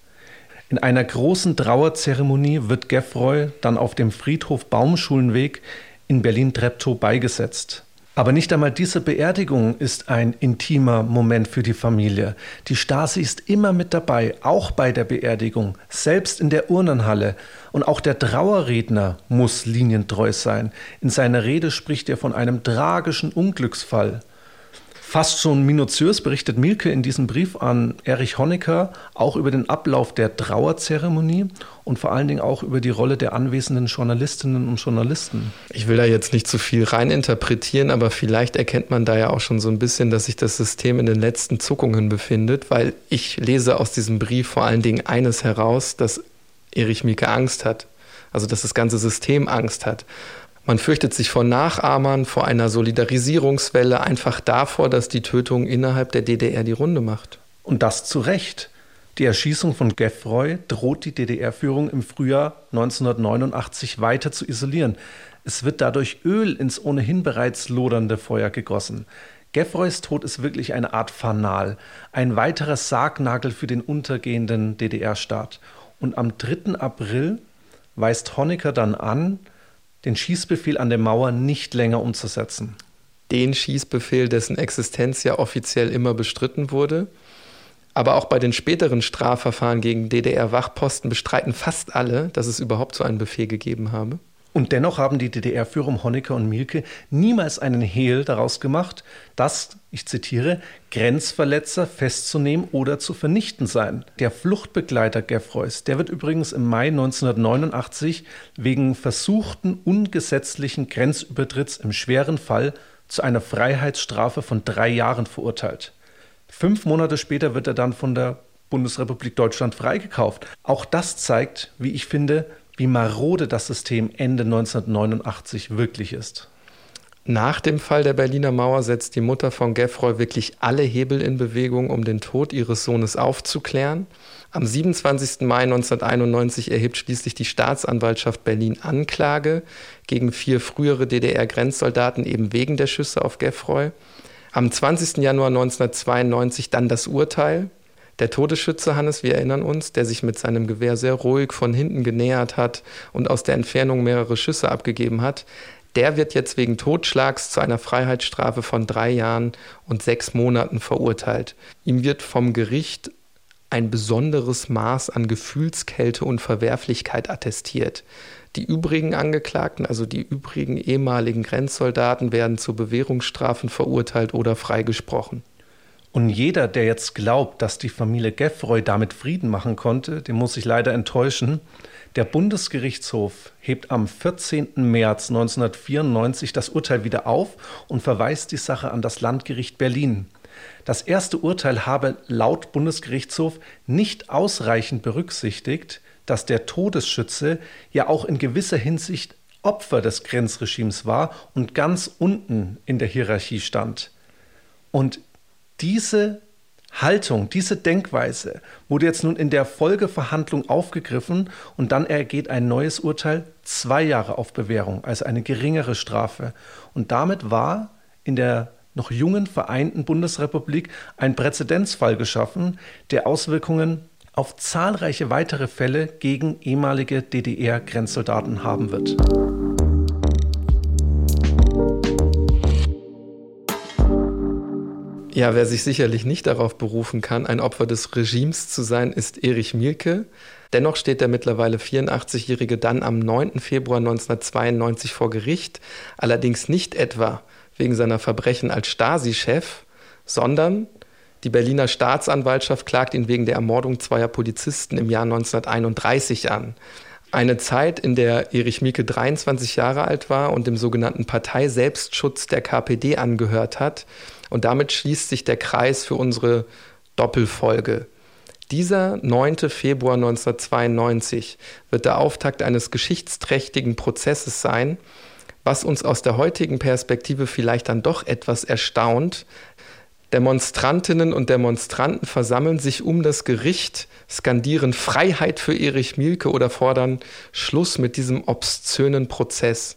In einer großen Trauerzeremonie wird Geffroy dann auf dem Friedhof Baumschulenweg in Berlin-Treptow beigesetzt. Aber nicht einmal diese Beerdigung ist ein intimer Moment für die Familie. Die Stasi ist immer mit dabei, auch bei der Beerdigung, selbst in der Urnenhalle. Und auch der Trauerredner muss linientreu sein. In seiner Rede spricht er von einem tragischen Unglücksfall. Fast schon minutiös berichtet Mielke in diesem Brief an Erich Honecker auch über den Ablauf der Trauerzeremonie und vor allen Dingen auch über die Rolle der anwesenden Journalistinnen und Journalisten. Ich will da jetzt nicht zu viel reininterpretieren, aber vielleicht erkennt man da ja auch schon so ein bisschen, dass sich das System in den letzten Zuckungen befindet, weil ich lese aus diesem Brief vor allen Dingen eines heraus, dass Erich Mielke Angst hat. Also dass das ganze System Angst hat. Man fürchtet sich vor Nachahmern, vor einer Solidarisierungswelle, einfach davor, dass die Tötung innerhalb der DDR die Runde macht. Und das zu Recht. Die Erschießung von Geffroy droht die DDR-Führung im Frühjahr 1989 weiter zu isolieren. Es wird dadurch Öl ins ohnehin bereits lodernde Feuer gegossen. Geffroys Tod ist wirklich eine Art Fanal, ein weiterer Sargnagel für den untergehenden DDR-Staat. Und am 3. April weist Honecker dann an, den Schießbefehl an der Mauer nicht länger umzusetzen. Den Schießbefehl, dessen Existenz ja offiziell immer bestritten wurde. Aber auch bei den späteren Strafverfahren gegen DDR-Wachposten bestreiten fast alle, dass es überhaupt so einen Befehl gegeben habe. Und dennoch haben die DDR-Führer um Honecker und Mielke niemals einen Hehl daraus gemacht, dass, ich zitiere, Grenzverletzer festzunehmen oder zu vernichten seien. Der Fluchtbegleiter Geffroys, der wird übrigens im Mai 1989 wegen versuchten ungesetzlichen Grenzübertritts im schweren Fall zu einer Freiheitsstrafe von drei Jahren verurteilt. Fünf Monate später wird er dann von der Bundesrepublik Deutschland freigekauft. Auch das zeigt, wie ich finde, wie marode das System Ende 1989 wirklich ist. Nach dem Fall der Berliner Mauer setzt die Mutter von Geffroy wirklich alle Hebel in Bewegung, um den Tod ihres Sohnes aufzuklären. Am 27. Mai 1991 erhebt schließlich die Staatsanwaltschaft Berlin Anklage gegen vier frühere DDR-Grenzsoldaten eben wegen der Schüsse auf Geffroy. Am 20. Januar 1992 dann das Urteil. Der Todesschütze Hannes, wir erinnern uns, der sich mit seinem Gewehr sehr ruhig von hinten genähert hat und aus der Entfernung mehrere Schüsse abgegeben hat, der wird jetzt wegen Totschlags zu einer Freiheitsstrafe von drei Jahren und sechs Monaten verurteilt. Ihm wird vom Gericht ein besonderes Maß an Gefühlskälte und Verwerflichkeit attestiert. Die übrigen Angeklagten, also die übrigen ehemaligen Grenzsoldaten, werden zu Bewährungsstrafen verurteilt oder freigesprochen. Und jeder, der jetzt glaubt, dass die Familie Geffroy damit Frieden machen konnte, den muss ich leider enttäuschen. Der Bundesgerichtshof hebt am 14. März 1994 das Urteil wieder auf und verweist die Sache an das Landgericht Berlin. Das erste Urteil habe laut Bundesgerichtshof nicht ausreichend berücksichtigt, dass der Todesschütze ja auch in gewisser Hinsicht Opfer des Grenzregimes war und ganz unten in der Hierarchie stand. Und diese Haltung, diese Denkweise wurde jetzt nun in der Folgeverhandlung aufgegriffen und dann ergeht ein neues Urteil zwei Jahre auf Bewährung, also eine geringere Strafe. Und damit war in der noch jungen Vereinten Bundesrepublik ein Präzedenzfall geschaffen, der Auswirkungen auf zahlreiche weitere Fälle gegen ehemalige DDR-Grenzsoldaten haben wird. Ja, wer sich sicherlich nicht darauf berufen kann, ein Opfer des Regimes zu sein, ist Erich Mielke. Dennoch steht der mittlerweile 84-Jährige dann am 9. Februar 1992 vor Gericht, allerdings nicht etwa wegen seiner Verbrechen als Stasi-Chef, sondern die Berliner Staatsanwaltschaft klagt ihn wegen der Ermordung zweier Polizisten im Jahr 1931 an. Eine Zeit, in der Erich Mielke 23 Jahre alt war und dem sogenannten Parteiselbstschutz der KPD angehört hat, und damit schließt sich der Kreis für unsere Doppelfolge. Dieser 9. Februar 1992 wird der Auftakt eines geschichtsträchtigen Prozesses sein, was uns aus der heutigen Perspektive vielleicht dann doch etwas erstaunt. Demonstrantinnen und Demonstranten versammeln sich um das Gericht, skandieren Freiheit für Erich Mielke oder fordern Schluss mit diesem obszönen Prozess.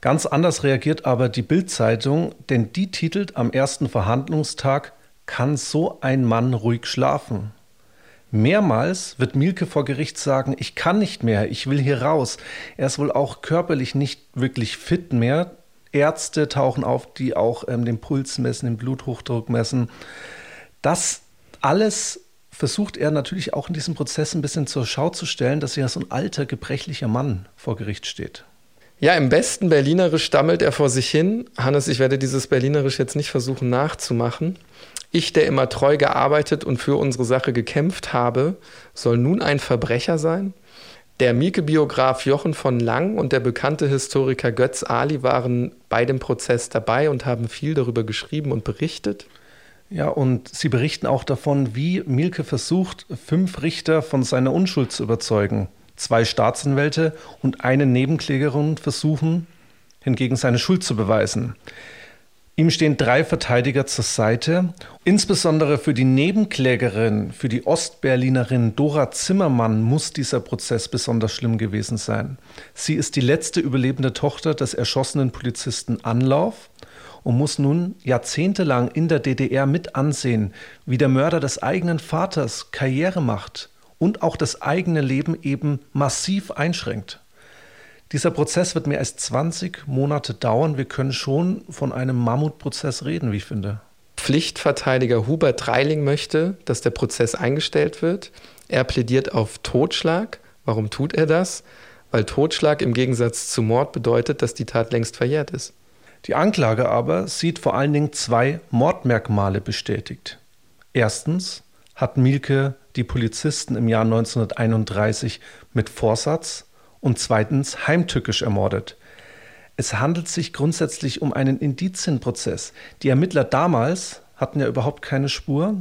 Ganz anders reagiert aber die Bild-Zeitung, denn die titelt am ersten Verhandlungstag Kann so ein Mann ruhig schlafen? Mehrmals wird Mielke vor Gericht sagen, ich kann nicht mehr, ich will hier raus. Er ist wohl auch körperlich nicht wirklich fit mehr. Ärzte tauchen auf, die auch ähm, den Puls messen, den Bluthochdruck messen. Das alles versucht er natürlich auch in diesem Prozess ein bisschen zur Schau zu stellen, dass ja so ein alter, gebrechlicher Mann vor Gericht steht. Ja, im besten Berlinerisch stammelt er vor sich hin. Hannes, ich werde dieses Berlinerisch jetzt nicht versuchen nachzumachen. Ich, der immer treu gearbeitet und für unsere Sache gekämpft habe, soll nun ein Verbrecher sein? Der Mieke-Biograf Jochen von Lang und der bekannte Historiker Götz Ali waren bei dem Prozess dabei und haben viel darüber geschrieben und berichtet. Ja, und sie berichten auch davon, wie Mielke versucht, fünf Richter von seiner Unschuld zu überzeugen. Zwei Staatsanwälte und eine Nebenklägerin versuchen hingegen seine Schuld zu beweisen. Ihm stehen drei Verteidiger zur Seite. Insbesondere für die Nebenklägerin, für die Ostberlinerin Dora Zimmermann muss dieser Prozess besonders schlimm gewesen sein. Sie ist die letzte überlebende Tochter des erschossenen Polizisten Anlauf und muss nun jahrzehntelang in der DDR mit ansehen, wie der Mörder des eigenen Vaters Karriere macht und auch das eigene Leben eben massiv einschränkt. Dieser Prozess wird mehr als 20 Monate dauern. Wir können schon von einem Mammutprozess reden, wie ich finde. Pflichtverteidiger Hubert Dreiling möchte, dass der Prozess eingestellt wird. Er plädiert auf Totschlag. Warum tut er das? Weil Totschlag im Gegensatz zu Mord bedeutet, dass die Tat längst verjährt ist. Die Anklage aber sieht vor allen Dingen zwei Mordmerkmale bestätigt. Erstens hat Mielke die Polizisten im Jahr 1931 mit Vorsatz und zweitens heimtückisch ermordet. Es handelt sich grundsätzlich um einen Indizienprozess. Die Ermittler damals hatten ja überhaupt keine Spur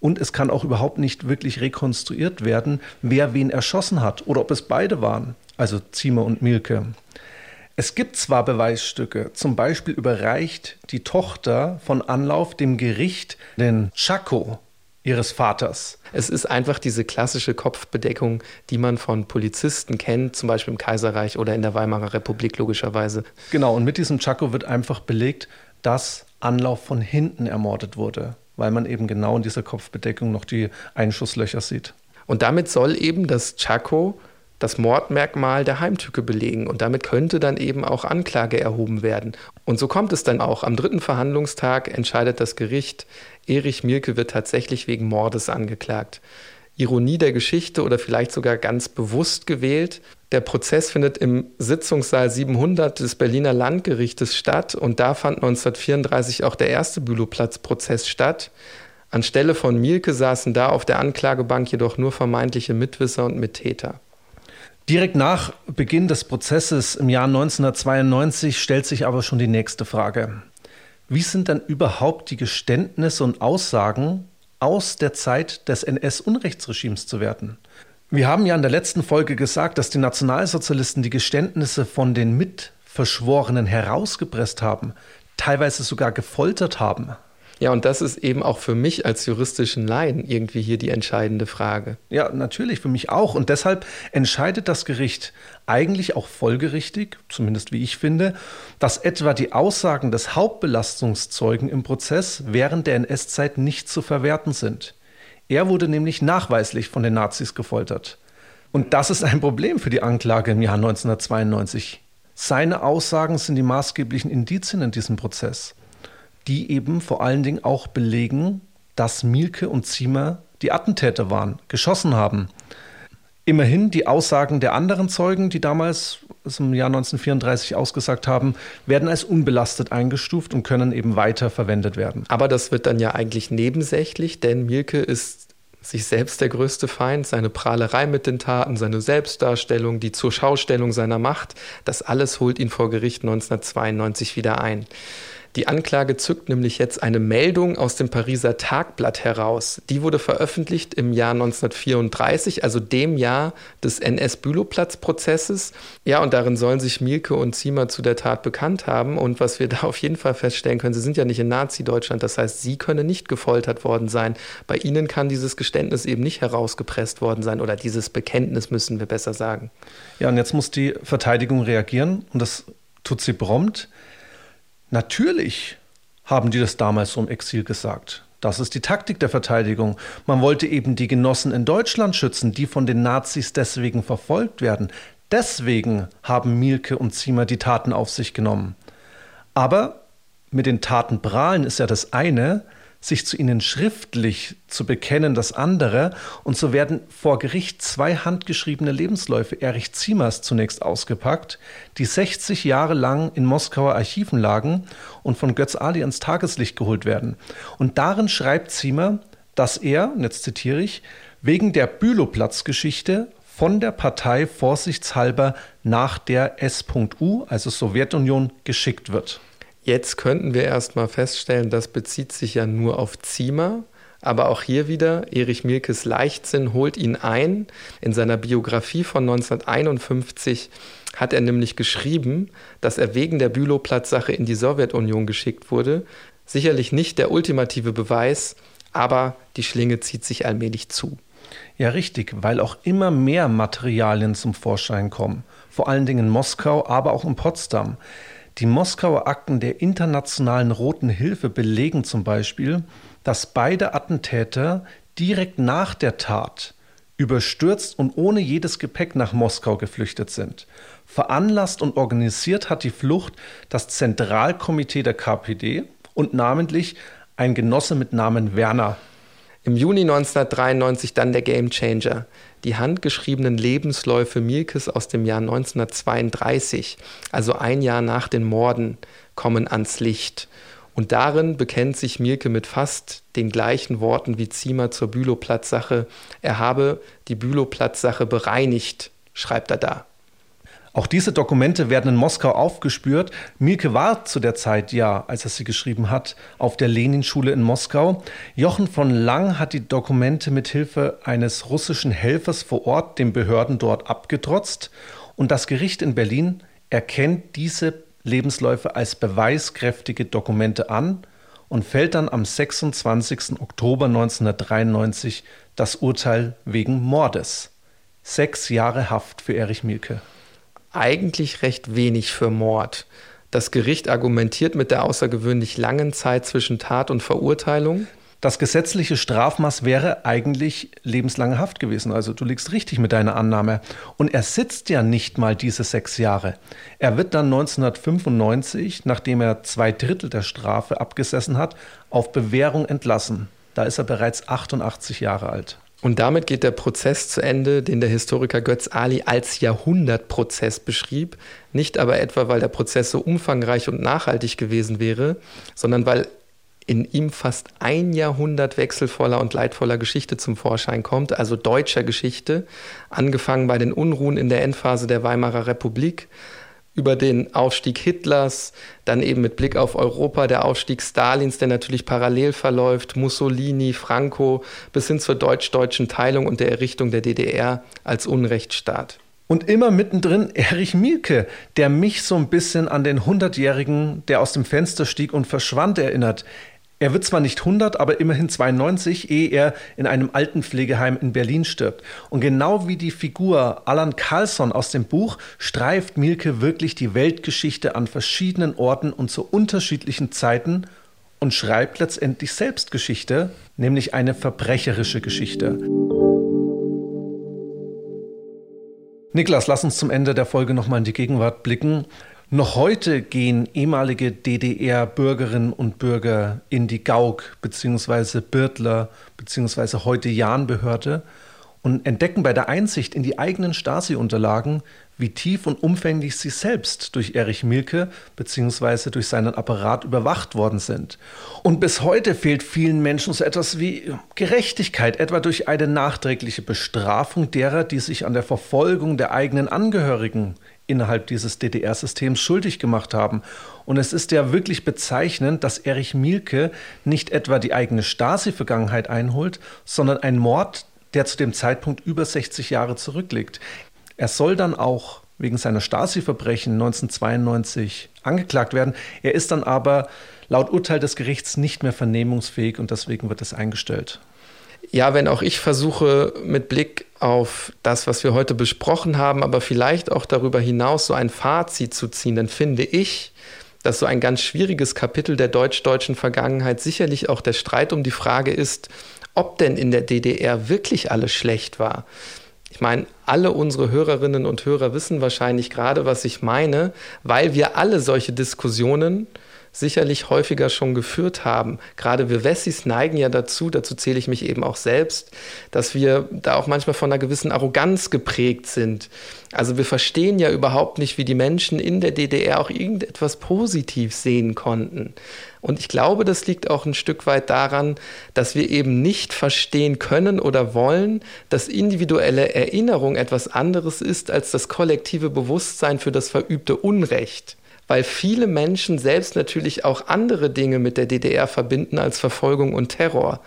und es kann auch überhaupt nicht wirklich rekonstruiert werden, wer wen erschossen hat oder ob es beide waren, also Ziemer und Mielke. Es gibt zwar Beweisstücke, zum Beispiel überreicht die Tochter von Anlauf dem Gericht den Chaco ihres Vaters. Es ist einfach diese klassische Kopfbedeckung, die man von Polizisten kennt, zum Beispiel im Kaiserreich oder in der Weimarer Republik logischerweise. Genau, und mit diesem Chaco wird einfach belegt, dass Anlauf von hinten ermordet wurde, weil man eben genau in dieser Kopfbedeckung noch die Einschusslöcher sieht. Und damit soll eben das Chaco das Mordmerkmal der Heimtücke belegen und damit könnte dann eben auch Anklage erhoben werden. Und so kommt es dann auch. Am dritten Verhandlungstag entscheidet das Gericht, Erich Mielke wird tatsächlich wegen Mordes angeklagt. Ironie der Geschichte oder vielleicht sogar ganz bewusst gewählt. Der Prozess findet im Sitzungssaal 700 des Berliner Landgerichtes statt und da fand 1934 auch der erste Bülowplatz-Prozess statt. Anstelle von Mielke saßen da auf der Anklagebank jedoch nur vermeintliche Mitwisser und Mittäter. Direkt nach Beginn des Prozesses im Jahr 1992 stellt sich aber schon die nächste Frage. Wie sind dann überhaupt die Geständnisse und Aussagen aus der Zeit des NS-Unrechtsregimes zu werten? Wir haben ja in der letzten Folge gesagt, dass die Nationalsozialisten die Geständnisse von den Mitverschworenen herausgepresst haben, teilweise sogar gefoltert haben. Ja, und das ist eben auch für mich als juristischen Laien irgendwie hier die entscheidende Frage. Ja, natürlich, für mich auch. Und deshalb entscheidet das Gericht eigentlich auch folgerichtig, zumindest wie ich finde, dass etwa die Aussagen des Hauptbelastungszeugen im Prozess während der NS-Zeit nicht zu verwerten sind. Er wurde nämlich nachweislich von den Nazis gefoltert. Und das ist ein Problem für die Anklage im Jahr 1992. Seine Aussagen sind die maßgeblichen Indizien in diesem Prozess die eben vor allen Dingen auch belegen, dass Mielke und Ziemer die Attentäter waren, geschossen haben. Immerhin die Aussagen der anderen Zeugen, die damals im Jahr 1934 ausgesagt haben, werden als unbelastet eingestuft und können eben weiter verwendet werden. Aber das wird dann ja eigentlich nebensächlich, denn Mielke ist sich selbst der größte Feind, seine Prahlerei mit den Taten, seine Selbstdarstellung, die Zurschaustellung seiner Macht, das alles holt ihn vor Gericht 1992 wieder ein. Die Anklage zückt nämlich jetzt eine Meldung aus dem Pariser Tagblatt heraus. Die wurde veröffentlicht im Jahr 1934, also dem Jahr des NS-Bülowplatz-Prozesses. Ja, und darin sollen sich Mielke und Ziemer zu der Tat bekannt haben. Und was wir da auf jeden Fall feststellen können, sie sind ja nicht in Nazi-Deutschland. Das heißt, sie können nicht gefoltert worden sein. Bei ihnen kann dieses Geständnis eben nicht herausgepresst worden sein oder dieses Bekenntnis müssen wir besser sagen. Ja, und jetzt muss die Verteidigung reagieren und das tut sie prompt. Natürlich haben die das damals so im Exil gesagt. Das ist die Taktik der Verteidigung. Man wollte eben die Genossen in Deutschland schützen, die von den Nazis deswegen verfolgt werden. Deswegen haben Mielke und Ziemer die Taten auf sich genommen. Aber mit den Taten prahlen ist ja das eine, sich zu ihnen schriftlich zu bekennen, das andere. Und so werden vor Gericht zwei handgeschriebene Lebensläufe Erich Ziemers zunächst ausgepackt, die 60 Jahre lang in Moskauer Archiven lagen und von Götz Ali ans Tageslicht geholt werden. Und darin schreibt Ziemer, dass er, und jetzt zitiere ich, wegen der Bülowplatz-Geschichte von der Partei vorsichtshalber nach der S.U., also Sowjetunion, geschickt wird. Jetzt könnten wir erstmal feststellen, das bezieht sich ja nur auf Ziemer. Aber auch hier wieder, Erich Mielkes Leichtsinn holt ihn ein. In seiner Biografie von 1951 hat er nämlich geschrieben, dass er wegen der Bülowplatz-Sache in die Sowjetunion geschickt wurde. Sicherlich nicht der ultimative Beweis, aber die Schlinge zieht sich allmählich zu. Ja, richtig, weil auch immer mehr Materialien zum Vorschein kommen. Vor allen Dingen in Moskau, aber auch in Potsdam. Die Moskauer Akten der Internationalen Roten Hilfe belegen zum Beispiel, dass beide Attentäter direkt nach der Tat überstürzt und ohne jedes Gepäck nach Moskau geflüchtet sind. Veranlasst und organisiert hat die Flucht das Zentralkomitee der KPD und namentlich ein Genosse mit Namen Werner. Im Juni 1993 dann der Gamechanger. Die handgeschriebenen Lebensläufe Mielkes aus dem Jahr 1932, also ein Jahr nach den Morden, kommen ans Licht. Und darin bekennt sich Mielke mit fast den gleichen Worten wie Ziemer zur Bülowplatzsache. Er habe die Bülowplatzsache bereinigt, schreibt er da. Auch diese Dokumente werden in Moskau aufgespürt. Mielke war zu der Zeit ja, als er sie geschrieben hat, auf der Leninschule in Moskau. Jochen von Lang hat die Dokumente mit Hilfe eines russischen Helfers vor Ort den Behörden dort abgetrotzt und das Gericht in Berlin erkennt diese Lebensläufe als beweiskräftige Dokumente an und fällt dann am 26. Oktober 1993 das Urteil wegen Mordes. Sechs Jahre Haft für Erich Mielke eigentlich recht wenig für Mord. Das Gericht argumentiert mit der außergewöhnlich langen Zeit zwischen Tat und Verurteilung. Das gesetzliche Strafmaß wäre eigentlich lebenslange Haft gewesen. Also du liegst richtig mit deiner Annahme. Und er sitzt ja nicht mal diese sechs Jahre. Er wird dann 1995, nachdem er zwei Drittel der Strafe abgesessen hat, auf Bewährung entlassen. Da ist er bereits 88 Jahre alt. Und damit geht der Prozess zu Ende, den der Historiker Götz Ali als Jahrhundertprozess beschrieb, nicht aber etwa, weil der Prozess so umfangreich und nachhaltig gewesen wäre, sondern weil in ihm fast ein Jahrhundert wechselvoller und leidvoller Geschichte zum Vorschein kommt, also deutscher Geschichte, angefangen bei den Unruhen in der Endphase der Weimarer Republik, über den Aufstieg Hitlers, dann eben mit Blick auf Europa der Aufstieg Stalins, der natürlich parallel verläuft, Mussolini, Franco, bis hin zur deutsch-deutschen Teilung und der Errichtung der DDR als Unrechtsstaat. Und immer mittendrin Erich Mielke, der mich so ein bisschen an den Hundertjährigen, der aus dem Fenster stieg und verschwand, erinnert. Er wird zwar nicht 100, aber immerhin 92, ehe er in einem Altenpflegeheim in Berlin stirbt. Und genau wie die Figur Alan Carlson aus dem Buch streift Mielke wirklich die Weltgeschichte an verschiedenen Orten und zu unterschiedlichen Zeiten und schreibt letztendlich selbst Geschichte, nämlich eine verbrecherische Geschichte. Niklas, lass uns zum Ende der Folge nochmal in die Gegenwart blicken. Noch heute gehen ehemalige DDR-Bürgerinnen und Bürger in die GAUK bzw. Birtler bzw. heute Jahnbehörde und entdecken bei der Einsicht in die eigenen Stasi-Unterlagen, wie tief und umfänglich sie selbst durch Erich Mielke bzw. durch seinen Apparat überwacht worden sind. Und bis heute fehlt vielen Menschen so etwas wie Gerechtigkeit, etwa durch eine nachträgliche Bestrafung derer, die sich an der Verfolgung der eigenen Angehörigen innerhalb dieses DDR-Systems schuldig gemacht haben. Und es ist ja wirklich bezeichnend, dass Erich Mielke nicht etwa die eigene Stasi-Vergangenheit einholt, sondern ein Mord, der zu dem Zeitpunkt über 60 Jahre zurückliegt. Er soll dann auch wegen seiner Stasi-Verbrechen 1992 angeklagt werden. Er ist dann aber laut Urteil des Gerichts nicht mehr vernehmungsfähig und deswegen wird es eingestellt. Ja, wenn auch ich versuche, mit Blick auf das, was wir heute besprochen haben, aber vielleicht auch darüber hinaus so ein Fazit zu ziehen, dann finde ich, dass so ein ganz schwieriges Kapitel der deutsch-deutschen Vergangenheit sicherlich auch der Streit um die Frage ist, ob denn in der DDR wirklich alles schlecht war. Ich meine, alle unsere Hörerinnen und Hörer wissen wahrscheinlich gerade, was ich meine, weil wir alle solche Diskussionen sicherlich häufiger schon geführt haben. Gerade wir Wessis neigen ja dazu, dazu zähle ich mich eben auch selbst, dass wir da auch manchmal von einer gewissen Arroganz geprägt sind. Also wir verstehen ja überhaupt nicht, wie die Menschen in der DDR auch irgendetwas positiv sehen konnten. Und ich glaube, das liegt auch ein Stück weit daran, dass wir eben nicht verstehen können oder wollen, dass individuelle Erinnerung etwas anderes ist als das kollektive Bewusstsein für das verübte Unrecht weil viele Menschen selbst natürlich auch andere Dinge mit der DDR verbinden als Verfolgung und Terror.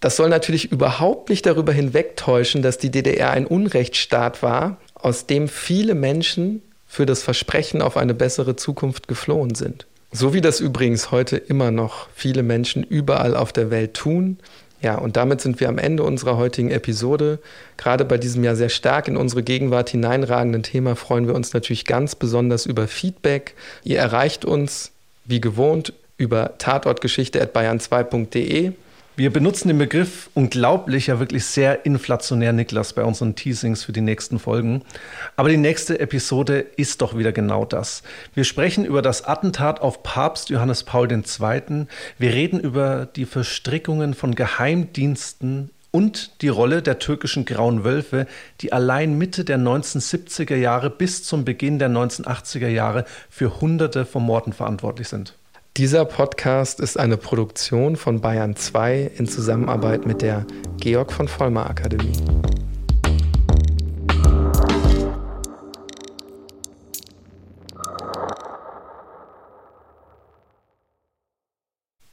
Das soll natürlich überhaupt nicht darüber hinwegtäuschen, dass die DDR ein Unrechtsstaat war, aus dem viele Menschen für das Versprechen auf eine bessere Zukunft geflohen sind. So wie das übrigens heute immer noch viele Menschen überall auf der Welt tun, ja, und damit sind wir am Ende unserer heutigen Episode. Gerade bei diesem ja sehr stark in unsere Gegenwart hineinragenden Thema freuen wir uns natürlich ganz besonders über Feedback. Ihr erreicht uns wie gewohnt über tatortgeschichte.bayern2.de Wir benutzen den Begriff unglaublich, ja wirklich sehr inflationär, Niklas, bei unseren Teasings für die nächsten Folgen. Aber die nächste Episode ist doch wieder genau das. Wir sprechen über das Attentat auf Papst Johannes Paul II. Wir reden über die Verstrickungen von Geheimdiensten und die Rolle der türkischen Grauen Wölfe, die allein Mitte der 1970er Jahre bis zum Beginn der 1980er Jahre für Hunderte von Morden verantwortlich sind. Dieser Podcast ist eine Produktion von Bayern 2 in Zusammenarbeit mit der Georg von Vollmer Akademie.